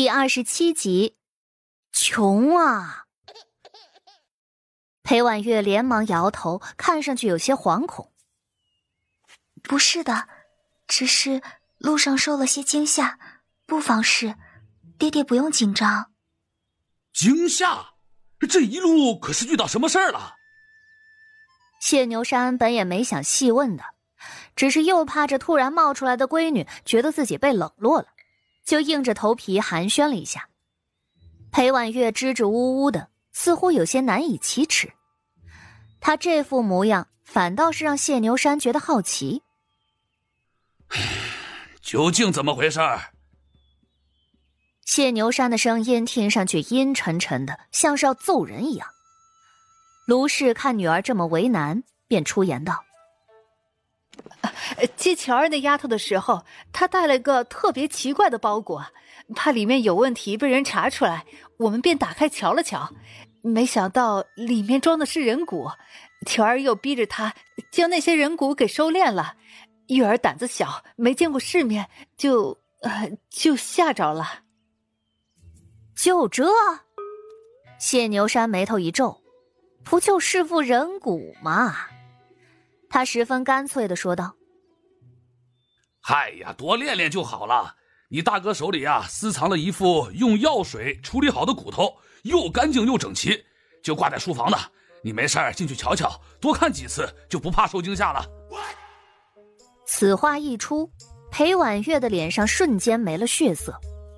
第二十七集，穷啊！裴婉月连忙摇头，看上去有些惶恐。不是的，只是路上受了些惊吓，不妨事，爹爹不用紧张。惊吓？这一路可是遇到什么事儿了？谢牛山本也没想细问的，只是又怕这突然冒出来的闺女觉得自己被冷落了。就硬着头皮寒暄了一下，裴婉月支支吾吾的，似乎有些难以启齿。他这副模样，反倒是让谢牛山觉得好奇。究竟怎么回事？谢牛山的声音听上去阴沉沉的，像是要揍人一样。卢氏看女儿这么为难，便出言道。接乔儿那丫头的时候，她带了个特别奇怪的包裹，怕里面有问题被人查出来，我们便打开瞧了瞧，没想到里面装的是人骨。乔儿又逼着她将那些人骨给收敛了。玉儿胆子小，没见过世面，就呃就吓着了。就这？谢牛山眉头一皱，不就是副人骨吗？他十分干脆的说道：“嗨呀，多练练就好了。你大哥手里啊，私藏了一副用药水处理好的骨头，又干净又整齐，就挂在书房呢。你没事进去瞧瞧，多看几次，就不怕受惊吓了。”此话一出，裴婉月的脸上瞬间没了血色，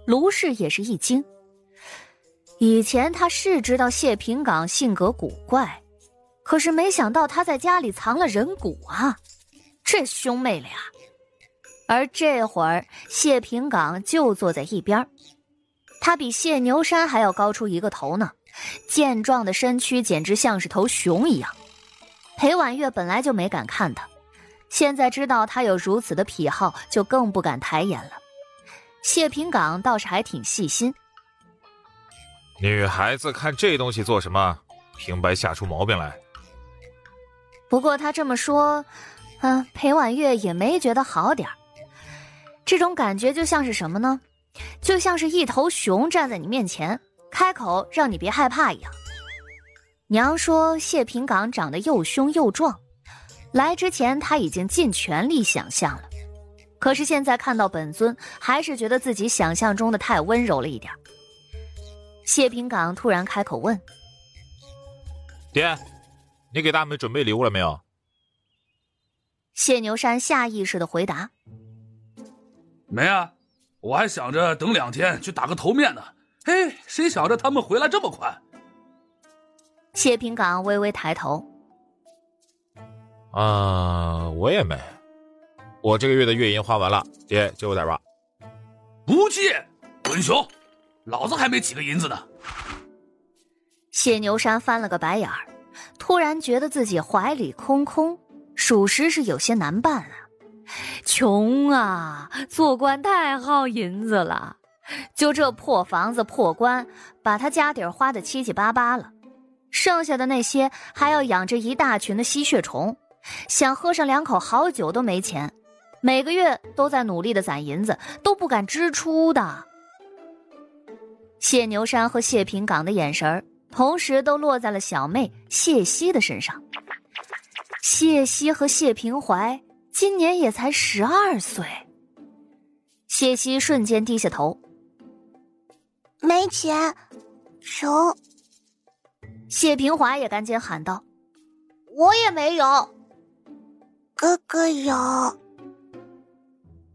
卢氏也是一惊。以前他是知道谢平岗性格古怪。可是没想到他在家里藏了人骨啊，这兄妹俩。而这会儿谢平岗就坐在一边，他比谢牛山还要高出一个头呢，健壮的身躯简直像是头熊一样。裴婉月本来就没敢看他，现在知道他有如此的癖好，就更不敢抬眼了。谢平岗倒是还挺细心。女孩子看这东西做什么？平白吓出毛病来。不过他这么说，嗯，裴婉月也没觉得好点儿。这种感觉就像是什么呢？就像是一头熊站在你面前，开口让你别害怕一样。娘说谢平岗长得又凶又壮，来之前他已经尽全力想象了，可是现在看到本尊，还是觉得自己想象中的太温柔了一点。谢平岗突然开口问：“爹。”你给大美准备礼物了没有？谢牛山下意识的回答：“没啊，我还想着等两天去打个头面呢。嘿，谁想着他们回来这么快？”谢平岗微微抬头：“啊，我也没，我这个月的月银花完了，爹借我点吧。”不借，滚熊，老子还没几个银子呢。谢牛山翻了个白眼儿。突然觉得自己怀里空空，属实是有些难办啊！穷啊，做官太耗银子了，就这破房子、破官，把他家底儿花的七七八八了，剩下的那些还要养着一大群的吸血虫，想喝上两口好酒都没钱，每个月都在努力的攒银子，都不敢支出的。谢牛山和谢平岗的眼神儿。同时都落在了小妹谢希的身上。谢希和谢平怀今年也才十二岁。谢希瞬间低下头，没钱，穷。谢平怀也赶紧喊道：“我也没有。”哥哥有。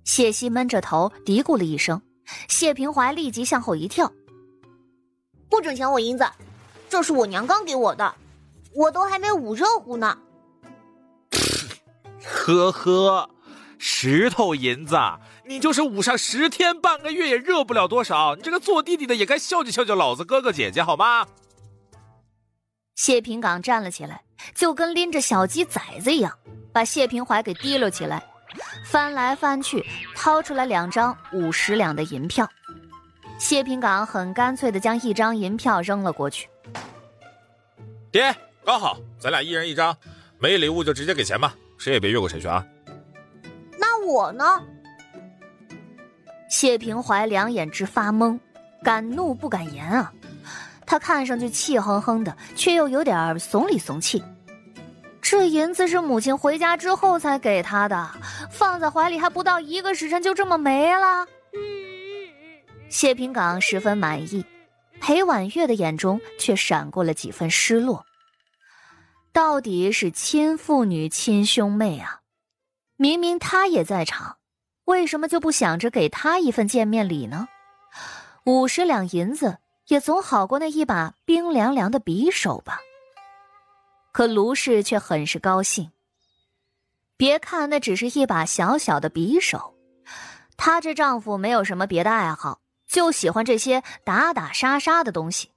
谢希闷着头嘀咕了一声，谢平怀立即向后一跳：“不准抢我银子！”这是我娘刚给我的，我都还没捂热乎呢。呵呵，石头银子，你就是捂上十天半个月也热不了多少。你这个做弟弟的也该孝敬孝敬老子哥哥姐姐好吗？谢平岗站了起来，就跟拎着小鸡崽子一样，把谢平怀给提溜起来，翻来翻去，掏出来两张五十两的银票。谢平岗很干脆的将一张银票扔了过去。爹，刚好，咱俩一人一张，没礼物就直接给钱吧，谁也别越过谁去啊。那我呢？谢平怀两眼直发懵，敢怒不敢言啊。他看上去气哼哼的，却又有点怂里怂气。这银子是母亲回家之后才给他的，放在怀里还不到一个时辰，就这么没了。谢平岗十分满意，裴婉月的眼中却闪过了几分失落。到底是亲父女、亲兄妹啊！明明他也在场，为什么就不想着给他一份见面礼呢？五十两银子。也总好过那一把冰凉凉的匕首吧。可卢氏却很是高兴。别看那只是一把小小的匕首，她这丈夫没有什么别的爱好，就喜欢这些打打杀杀的东西。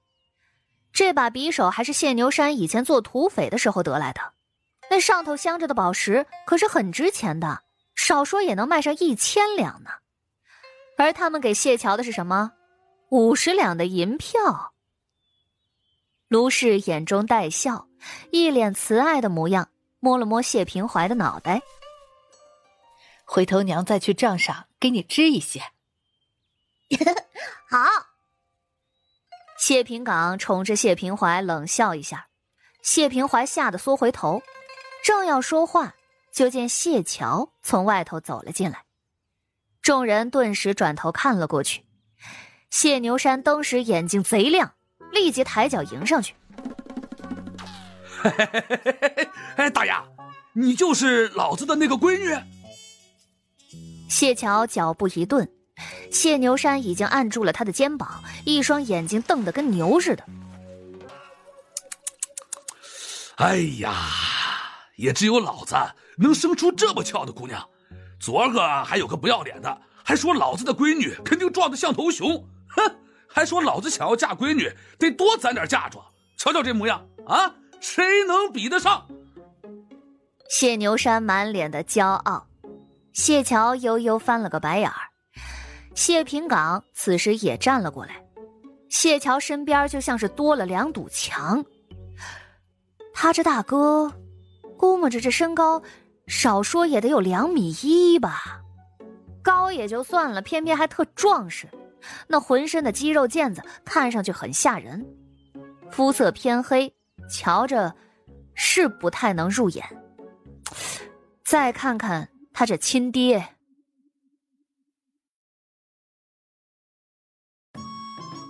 这把匕首还是谢牛山以前做土匪的时候得来的，那上头镶着的宝石可是很值钱的，少说也能卖上一千两呢。而他们给谢桥的是什么？五十两的银票。卢氏眼中带笑，一脸慈爱的模样，摸了摸谢平怀的脑袋。回头娘再去账上给你支一些。好。谢平岗冲着谢平怀冷笑一下，谢平怀吓得缩回头，正要说话，就见谢桥从外头走了进来，众人顿时转头看了过去。谢牛山当时眼睛贼亮，立即抬脚迎上去。嘿嘿嘿哎，大爷，你就是老子的那个闺女。谢桥脚步一顿，谢牛山已经按住了他的肩膀，一双眼睛瞪得跟牛似的。哎呀，也只有老子能生出这么俏的姑娘。昨儿个还有个不要脸的，还说老子的闺女肯定壮得像头熊。哼，还说老子想要嫁闺女，得多攒点嫁妆。瞧瞧这模样啊，谁能比得上？谢牛山满脸的骄傲，谢桥悠悠翻了个白眼儿。谢平岗此时也站了过来，谢桥身边就像是多了两堵墙。他这大哥，估摸着这身高，少说也得有两米一吧。高也就算了，偏偏还特壮实。那浑身的肌肉腱子看上去很吓人，肤色偏黑，瞧着是不太能入眼。再看看他这亲爹，